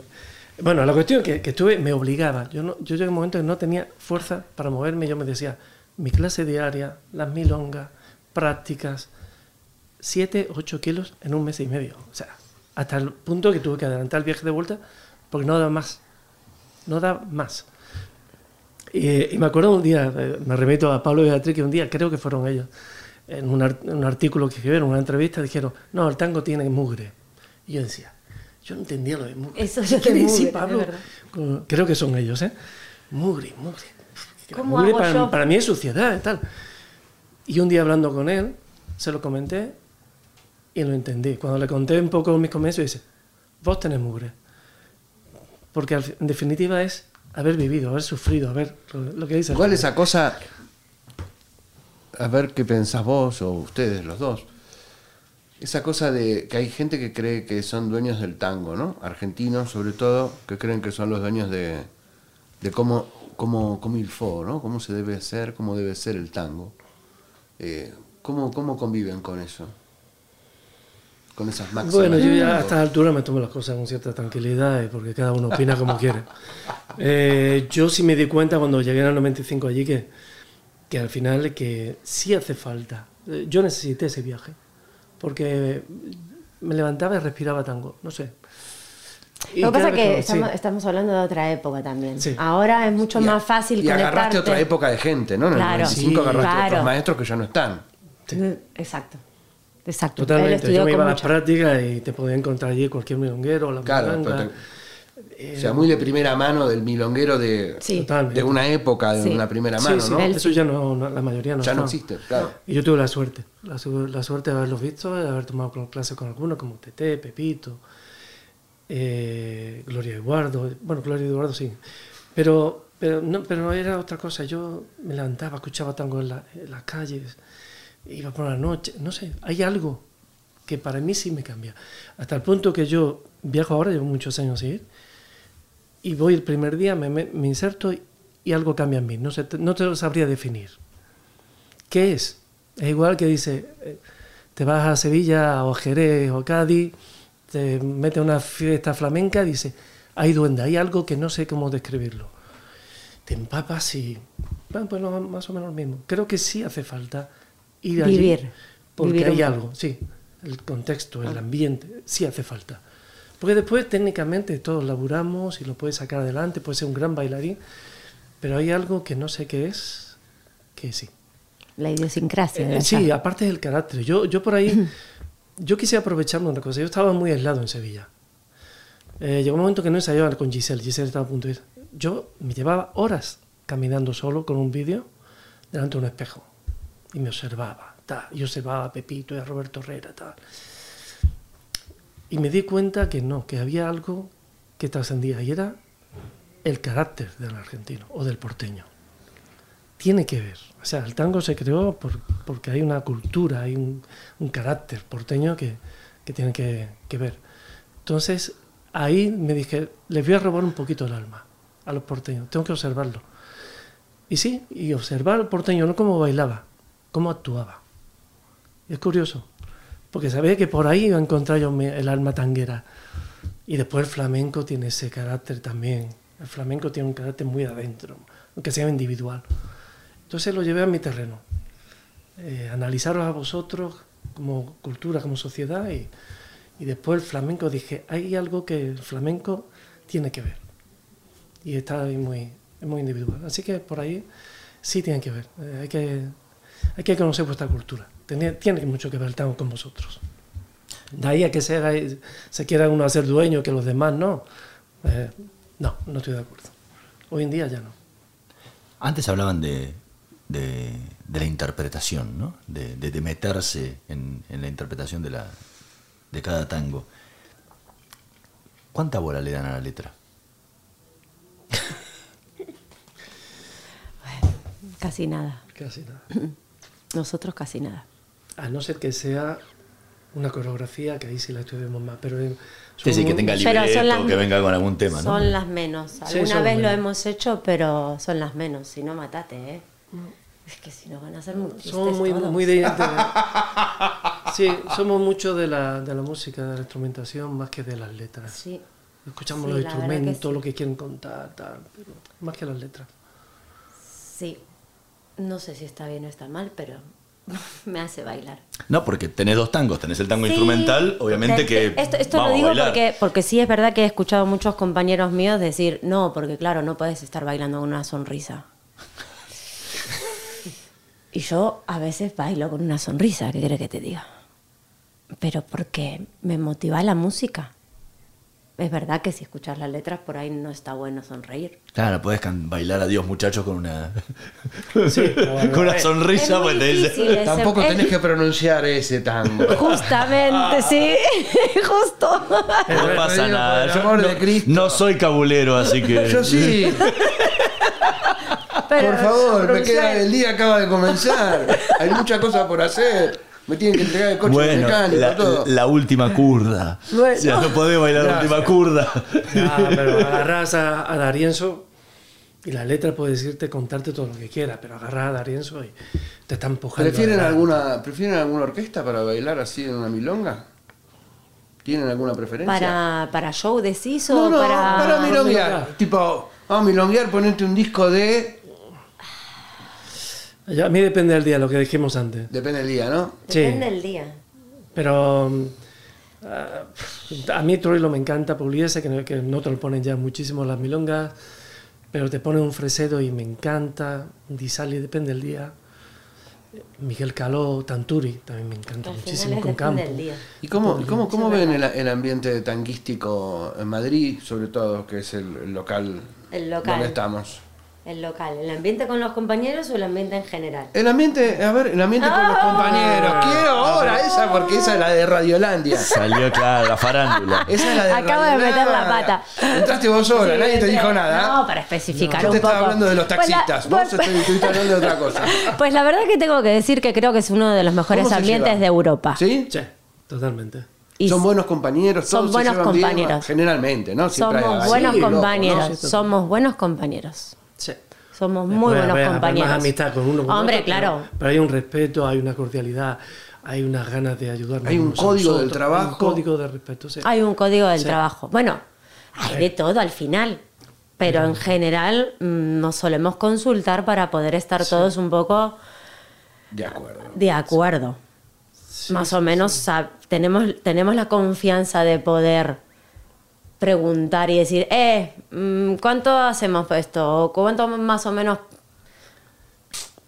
Bueno, la cuestión que, que estuve me obligaba. Yo, no, yo llegué a un momento que no tenía fuerza para moverme. Yo me decía, mi clase diaria, las milongas, prácticas, 7, 8 kilos en un mes y medio. O sea, hasta el punto que tuve que adelantar el viaje de vuelta porque no da más. No da más. Y, y me acuerdo un día, eh, me remito a Pablo y Beatriz, que un día, creo que fueron ellos, en un, ar- un artículo que escribieron, una entrevista, dijeron, no, el tango tiene mugre. Y yo decía, yo no entendía lo de mugre. Eso ¿Qué de decir mugre, Pablo? es Creo que son ellos, ¿eh? Mugre, mugre. ¿Cómo Mugre hago para, yo? para mí es suciedad y tal. Y un día hablando con él, se lo comenté y lo entendí. Cuando le conté un poco mis comienzos, dice, vos tenés mugre. Porque en definitiva es haber vivido, haber sufrido, haber lo, lo que dice. Igual esa cosa, a ver qué pensás vos o ustedes los dos, esa cosa de que hay gente que cree que son dueños del tango, ¿no? Argentinos sobre todo, que creen que son los dueños de, de cómo, cómo, cómo il faut, ¿no? Cómo se debe hacer, cómo debe ser el tango. Eh, ¿cómo, ¿Cómo conviven con eso? Con esas máximas. Bueno, yo ya a tango. esta altura me tomo las cosas con cierta tranquilidad porque cada uno opina como quiere. Eh, yo sí me di cuenta cuando llegué al 95 allí que, que al final que sí hace falta. Eh, Yo necesité ese viaje porque me levantaba y respiraba tango, no sé. Y Lo que pasa es que estamos, sí. estamos hablando de otra época también. Sí. Ahora es mucho Y a- más fácil Y agarraste conectarte. otra época de gente, ¿no? En Claro. el 95 Sí, agarraste claro. otros maestros que ya no están. Exacto. Exacto. Totalmente. Yo me iba a las mucha- prácticas y te podía encontrar allí cualquier milonguero, la Claro, milonga. pero te- o sea, muy de primera mano del milonguero de, Sí. De una época, de Sí. una primera mano, sí, ¿no? Él Eso sí. ya no, no- la mayoría no Ya no existe, claro. Y yo tuve la suerte, la, su- la suerte de haberlos visto, de haber tomado clases con algunos, como Tete, Pepito, eh, Gloria Eduardo. Bueno, Gloria Eduardo sí. Pero, pero, no, pero no era otra cosa. Yo me levantaba, escuchaba tango en, la- en las calles, iba por la noche. No sé, hay algo que para mí sí me cambia. Hasta el punto que yo viajo ahora, llevo muchos años y voy el primer día, me, inserto y, algo cambia en mí. No, sé, no te lo sabría definir. ¿Qué es? Es igual que dice, eh, te vas a Sevilla o Jerez o Cádiz, te metes a una fiesta flamenca dice, hay duende, hay algo que no sé cómo describirlo. Te empapas y... Bueno, pues más o menos lo mismo. Creo que sí hace falta ir allí. Vivir, Porque vivir hay un- algo, sí. El contexto, el ambiente, sí hace falta. Porque después técnicamente todos laburamos y lo puedes sacar adelante, puedes ser un gran bailarín, pero hay algo que no sé qué es, que sí. La idiosincrasia. Eh, sí, aparte del carácter. Yo, yo por ahí, yo quise aprovecharme de una cosa. Yo estaba muy aislado en Sevilla. Eh, llegó un momento que no ensayaba con Giselle. Giselle estaba a punto de ir. Yo me llevaba horas caminando solo con un vídeo delante de un espejo. Y me observaba. tal. Y observaba a Pepito y a Roberto Herrera. Tal. Y me di cuenta que no, que había algo que trascendía. Y era el carácter del argentino o del porteño tiene que ver. O sea, el tango se creó por- porque hay una cultura, hay un, carácter porteño que, que tiene que, que ver. Entonces, ahí me dije, les voy a robar un poquito el alma a los porteños, tengo que observarlo. Y sí, y observar al porteño, no cómo bailaba, cómo actuaba. Es curioso, porque sabía que por ahí iba a encontrar yo el alma tanguera. Y después el flamenco tiene ese carácter también. El flamenco tiene un carácter muy adentro, aunque sea individual. Entonces lo llevé a mi terreno. Eh, analizaros a vosotros como cultura, como sociedad y, y después el flamenco dije, hay algo que el flamenco tiene que ver. Y está ahí muy, muy individual. Así que por ahí sí tiene que ver. Eh, hay, que, hay que conocer vuestra cultura. Tiene, tiene mucho que ver el tango con vosotros. De ahí a que se, quiera uno hacer dueño que los demás no. Eh, no, no estoy de acuerdo. Hoy en día ya no. Antes hablaban de, de, de la interpretación, ¿no? De, de- de meterse en, en la interpretación de, la, de cada tango. ¿Cuánta bola le dan a la letra? Casi nada. Casi nada. Nosotros casi nada. A no ser que sea una coreografía, que ahí sí la estudiamos más. Pero eh, Sí, sí, que tenga Pero son libreto, las- que venga con algún tema, ¿no? Son las menos. Sí, Alguna son vez las lo menos. hemos hecho, pero son las menos. Si no, matate, ¿eh? Es que si no van a ser muy tristes Somos muy, todos. muy de, de- Sí, somos mucho de la, de la música, de la instrumentación, más que de las letras. Sí. Escuchamos Sí, los verdad que instrumentos, sí. lo que quieren contar, tal, pero más que las letras. Sí. No sé si está bien o está mal, pero me hace bailar. No, porque tenés dos tangos, tenés el tango Sí, instrumental, obviamente que. Esto, esto vamos lo a digo bailar. porque, porque sí es verdad que he escuchado muchos compañeros míos decir, no, porque claro, no puedes estar bailando con una sonrisa. Y yo a veces bailo con una sonrisa, ¿qué quiere que te diga? Pero porque me motiva la música. Es verdad que si escuchas las letras por ahí no está bueno sonreír. Claro, podés can- bailar a Dios, muchachos, con una. Sí, bueno, con una sonrisa, pues te ese- Tampoco es- tenés que pronunciar ese tango. Justamente, sí, justo. No pasa Por nada. el Yo amor no, de Cristo. no soy cabulero, así que. Yo sí. Pero por favor, me queda, el día acaba de comenzar. Hay muchas cosas por hacer. Me tienen que entregar el coche Bueno, mecánico, la, todo. la última curda. Bueno. O sea, no podés bailar la última curda. Ah, pero agarras a, a Darienzo y la letra puede decirte, contarte todo lo que quiera, pero agarras a Darienzo y te está empujando. ¿Prefieren alguna, ¿Prefieren alguna orquesta para bailar así en una milonga? ¿Tienen alguna preferencia? Para, para show decís o no, no, para... para, milonguear. milonguear. Tipo, vamos a milonguear, ponerte un disco de... Ya, a mí depende del día, lo que dijimos antes. Depende del día, ¿no? Sí. Depende del día. Pero mm, ah, a mí Troilo me encanta, Pugliese, que, no- que no te lo ponen ya muchísimo las milongas, pero te ponen un fresedo y me encanta, Di Sali, depende del día. Miguel Caló, Tanturi, también me encanta Al muchísimo con depende campo. del día. ¿Y cómo, y cómo, cómo ven el, el ambiente tanguístico en Madrid, sobre todo, que es el, el local, El local. donde estamos? El local. ¿El ambiente con los compañeros o el ambiente en general? El ambiente, a ver, el ambiente con los compañeros. Quiero ahora esa, porque esa es la de Radiolandia. Salió, claro, la farándula. Esa es la de Acabo de meter la pata. Entraste vos sola, Sí, nadie te dijo nada. No, para especificar Yo un te poco. estaba hablando de los Pues la- taxistas, vos pues- estuviste hablando de otra cosa. Pues la verdad que tengo que decir que creo que es uno de los mejores ¿Cómo se ambientes de Europa. ¿Sí? Sí, totalmente. Y son buenos compañeros, son todos se buenos bien, compañeros. generalmente, ¿no? Siempre somos hay- buenos sí, loco, ¿no? compañeros. Somos buenos compañeros. Somos muy buenos compañeros. más amistad con uno con Hombre, otro, claro. Pero, hay un respeto, hay una cordialidad, hay unas ganas de ayudarnos. Hay un código nosotros, del trabajo. Hay un código de respeto, sí. Hay un código del Sí. trabajo. Bueno, hay de todo al final. Pero en general mm, nos solemos consultar para poder estar todos un poco De acuerdo. de acuerdo. Más o menos tenemos, tenemos la confianza de poder preguntar y decir, eh, mm, ¿cuánto hacemos esto? ¿O cuánto más o menos?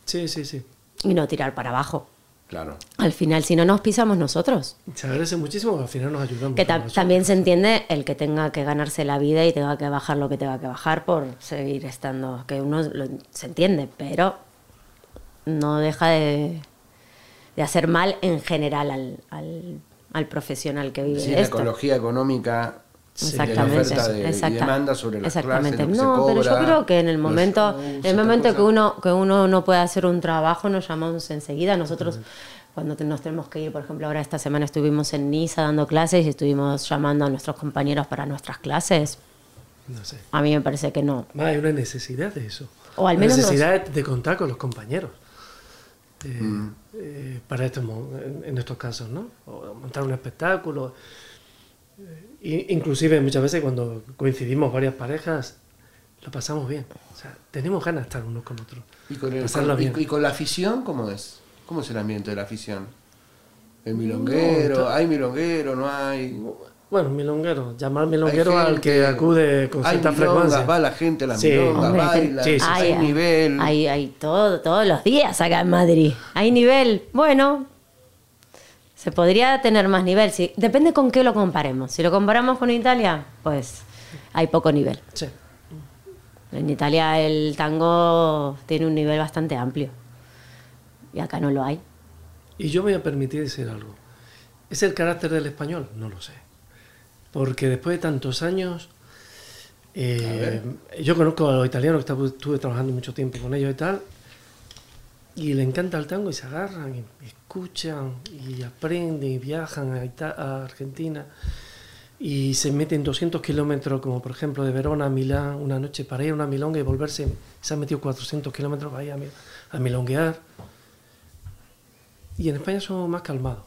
Sí, sí, sí. Y no tirar para abajo. Claro. Al final, si no nos pisamos nosotros. Se agradece muchísimo al final nos ayudamos. Que entre ta- nosotros. también se entiende el que tenga que ganarse la vida y tenga que bajar lo que tenga que bajar por seguir estando. Que uno lo- se entiende, pero no deja de, de hacer mal en general al, al- al profesional que vive Sí, la ecología económica de la Exactamente. oferta de, y exacta- demanda sobre las exactamente. clases, no, se pero yo creo que en el momento, shows, en el momento que uno, que uno no puede hacer un trabajo, nos llamamos enseguida. Nosotros, cuando te- nos tenemos que ir, por ejemplo, ahora esta semana estuvimos en Niza dando clases y estuvimos llamando a nuestros compañeros para nuestras clases. No sé. A mí me parece que no. Más hay una necesidad de eso. O al Una menos nos- necesidad de contar con los compañeros. Eh, Mm. eh, para estos, mo- en, en estos casos, ¿no? O montar un espectáculo. Eh, inclusive muchas veces cuando coincidimos varias parejas, lo pasamos bien. O sea, tenemos ganas de estar unos con otros. ¿Y con, el- con- y- bien. y con la afición cómo es? ¿Cómo es el ambiente de la afición? ¿El milonguero? No, ¿Hay milonguero? ¿No hay? Bueno, milonguero, llamar milonguero Hay al que gente, acude con hay cierta frecuencia. va la gente a las Sí. milongas, Hombre, baila, sí, sí, sí. hay nivel. Hay, hay todo, todos los días acá en Madrid. Hay nivel. Bueno, se podría tener más nivel. Sí, depende con qué lo comparemos. Si lo comparamos con Italia, pues hay poco nivel. Sí. En Italia el tango tiene un nivel bastante amplio. Y acá no lo hay. Y yo me voy a permitir decir algo. ¿Es el carácter del español? No lo sé. Porque después de tantos años, eh, yo conozco a los italianos, que estuve trabajando mucho tiempo con ellos y tal, y le encanta el tango y se agarran y escuchan y aprenden y viajan a, Ita- a Argentina y se meten 200 kilómetros, como por ejemplo de Verona a Milán, una noche para ir a una milonga y volverse, se han metido 400 kilómetros para ir a, mi- a milonguear. Y en España somos más calmados.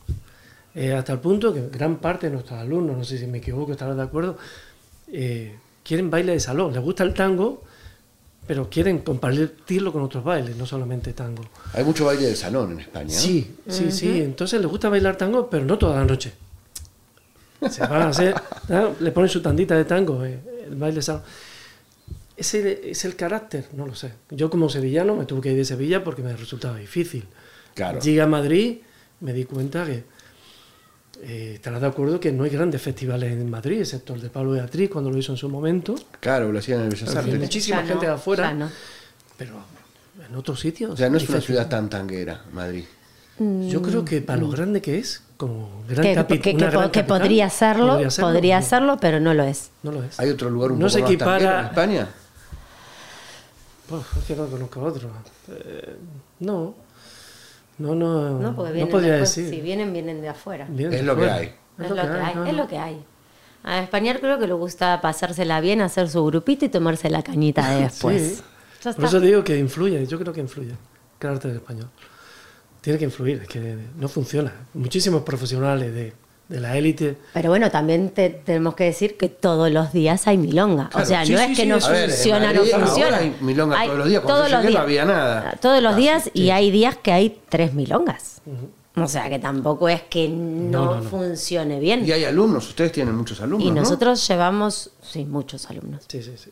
Eh, hasta el punto que gran parte de nuestros alumnos, no sé si me equivoco, estarás de acuerdo, eh, quieren baile de salón. Les gusta el tango, pero quieren compartirlo con otros bailes, no solamente tango. Hay mucho baile de salón en España. ¿no? Sí, sí, sí. Entonces les gusta bailar tango, pero no toda la noche. Se van a hacer, ¿no? le ponen su tandita de tango, eh, el baile de salón. ¿Ese es el carácter? No lo sé. Yo como sevillano me tuve que ir de Sevilla porque me resultaba difícil. Claro. Llegué a Madrid, me di cuenta que eh, estarás de acuerdo que no hay grandes festivales en Madrid, excepto el de Pablo Beatriz cuando lo hizo en su momento. Claro, lo hacían en el Bellas Artes. muchísima Ya no, gente de afuera, no. pero en otros sitios. O sea, no es una ciudad tan tanguera, Madrid. Yo creo que para lo grande que es, como gran Que, capi- que- una que gran podría serlo, podría serlo, podría no, serlo, pero no lo es. No lo es. ¿Hay otro lugar un No poco se más tanguero equipara- en España? Pues, es que no conozco otro. Eh, no. No, no. No, porque no después, decir. si vienen, vienen de afuera. Es lo que hay. Es lo que hay, no, es lo que hay. A español creo que le gusta pasársela bien, hacer su grupito y tomarse la cañita de después. Sí. Por eso digo que influye, yo creo que influye. El carácter del español. Tiene que influir, es que no funciona. Muchísimos profesionales de, de la élite. Pero bueno, también te- tenemos que decir que todos los días hay milonga. Claro, o sea, sí, no sí, es que sí, no ver, funciona, Madrid no funciona. hay milonga todos los días. Cuando yo llegué no había nada. Todos los días y hay días que hay tres milongas. O sea, que tampoco es que no, No, no, no. funcione bien. Y hay alumnos, ustedes tienen muchos alumnos, Y ¿no? nosotros llevamos, sí, muchos alumnos. Sí, sí, sí.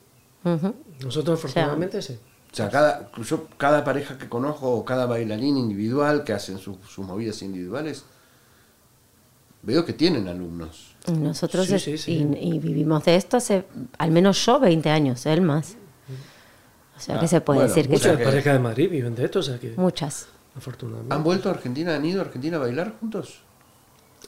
Nosotros, afortunadamente, sí. O sea, cada, yo, cada pareja que conozco o cada bailarín individual que hacen sus movidas individuales, veo que tienen alumnos. Y Nosotros Sí, es- sí, sí. Y, y vivimos de esto hace, al menos yo, 20 años, él más. O sea, Ah, que se puede bueno, decir que Muchas que- parejas de Madrid viven de esto, o sea que, Muchas. afortunadamente. ¿Han vuelto a Argentina? ¿Han ido a Argentina a bailar juntos?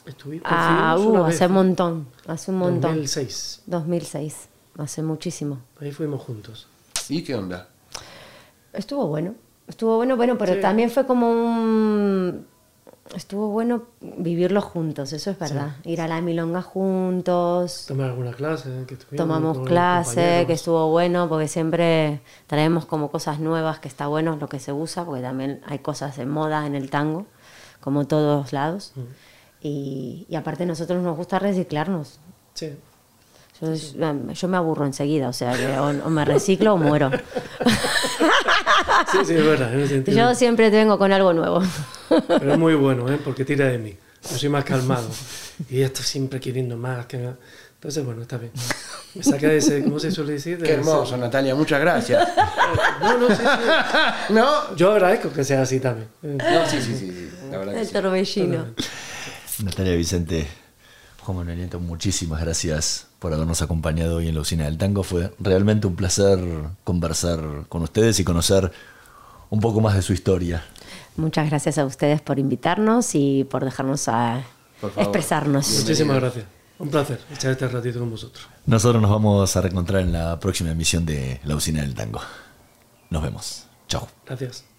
Estuvimos Ah, uh, una vez, hace un montón, hace un montón. 2006. 2006, hace muchísimo. Ahí fuimos juntos. ¿Y qué onda? Estuvo bueno, estuvo bueno, bueno, pero Sí. también fue como un... Estuvo bueno vivirlo juntos, eso es verdad. Ir a la milonga juntos, Tomar alguna clase. Que estuvimos tomamos clase, que estuvo bueno, porque siempre traemos como cosas nuevas, que está bueno lo que se usa, porque también hay cosas de moda en el tango, como todos lados. Y, y aparte nosotros nos gusta reciclarnos. Sí. Yo, yo me aburro enseguida, o sea, que o, o me reciclo o muero. sí, sí, es verdad. en ese sentido. Yo siempre vengo con algo nuevo. Pero es muy bueno, ¿eh? porque tira de mí. Yo soy más calmado. Y esto siempre queriendo más. Que... Entonces, bueno, está bien. Me saca ese, ¿cómo se suele decir? De Qué ese- hermoso, Natalia, muchas gracias. No, no, sí, sí. ¿No? Yo agradezco que sea así también. No, sí, sí, sí, sí, la verdad que El sí. torbellino. Natalia Vicente, Juan Manuel Nieto, muchísimas gracias por habernos acompañado hoy en la usina del tango. Fue realmente un placer conversar con ustedes y conocer un poco más de su historia. Muchas gracias a ustedes por invitarnos y por dejarnos a Por expresarnos. Muchísimas gracias. Un placer echar este ratito con vosotros. Nosotros nos vamos a reencontrar en la próxima emisión de La usina del tango. Nos vemos. Chao. Gracias.